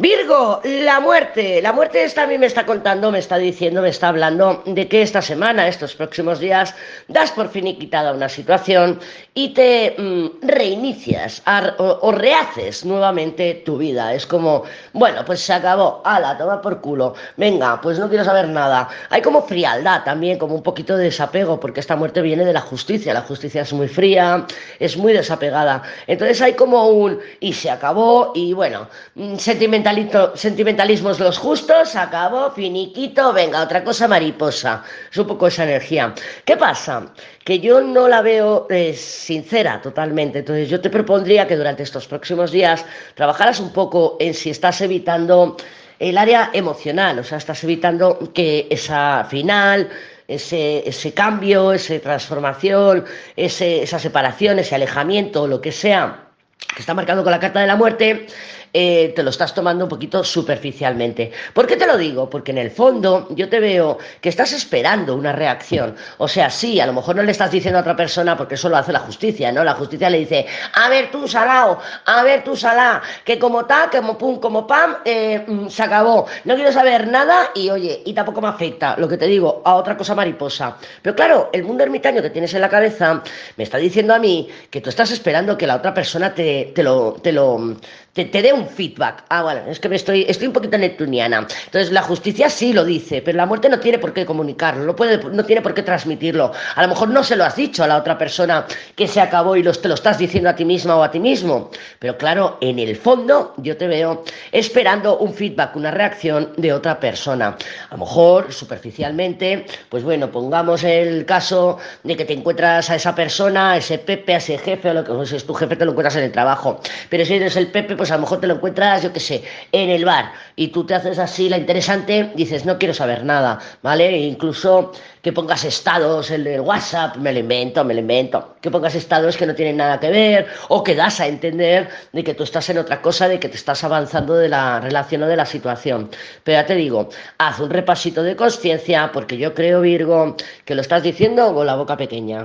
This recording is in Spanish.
Virgo, la muerte. La muerte esta a mí me está contando, me está diciendo, me está hablando de que esta semana, estos próximos días, das por finiquitada una situación y te mm, reinicias o, o, rehaces nuevamente tu vida. Es como, bueno, pues se acabó, ala, toma por culo, venga, pues no quiero saber nada. Hay como frialdad también, como un poquito de desapego, porque esta muerte viene de la justicia. La justicia es muy fría, es muy desapegada. Entonces hay como un, y se acabó, y bueno, mm, sentimental sentimentalismos los justos, acabó, finiquito, venga, otra cosa mariposa. Es un poco esa energía. ¿Qué pasa? Que yo no la veo eh, sincera totalmente. Entonces yo te propondría que durante estos próximos días trabajaras un poco en si estás evitando el área emocional, o sea, estás evitando que esa final, ese, ese cambio, esa transformación, esa separación, ese alejamiento, lo que sea, que está marcado con la carta de la muerte, eh, te lo estás tomando un poquito superficialmente. ¿Por qué te lo digo? Porque en el fondo yo te veo que estás esperando una reacción. O sea, sí, a lo mejor no le estás diciendo a otra persona porque eso lo hace la justicia, ¿no? La justicia le dice, a ver tú, Salao, a ver tú, Salá, que como ta, como pum, como pam, eh, mm, se acabó. No quiero saber nada y oye, y tampoco me afecta, lo que te digo, a otra cosa mariposa. Pero claro, el mundo ermitaño que tienes en la cabeza me está diciendo a mí que tú estás esperando que la otra persona te, te lo, te lo, te, te dé un feedback. Ah, bueno, es que me estoy, estoy un poquito neptuniana. Entonces, la justicia sí lo dice, pero la muerte no tiene por qué comunicarlo, no, puede, no tiene por qué transmitirlo. A lo mejor no se lo has dicho a la otra persona que se acabó y los, te lo estás diciendo a ti misma o a ti mismo. Pero claro, en el fondo yo te veo esperando un feedback, una reacción de otra persona. A lo mejor, superficialmente, pues bueno, pongamos el caso de que te encuentras a esa persona, a ese Pepe, a ese jefe, o lo que pues, es tu jefe, te lo encuentras en el trabajo. Pero si eres el Pepe, pues a lo mejor te lo encuentras, yo qué sé, en el bar y tú te haces así la interesante, dices, no quiero saber nada, ¿vale? E incluso que pongas estados en el WhatsApp, me lo invento, me lo invento, que pongas estados que no tienen nada que ver o que das a entender de que tú estás en otra cosa, de que te estás avanzando de la relación o de la situación. Pero ya te digo, haz un repasito de conciencia porque yo creo, Virgo, que lo estás diciendo con la boca pequeña.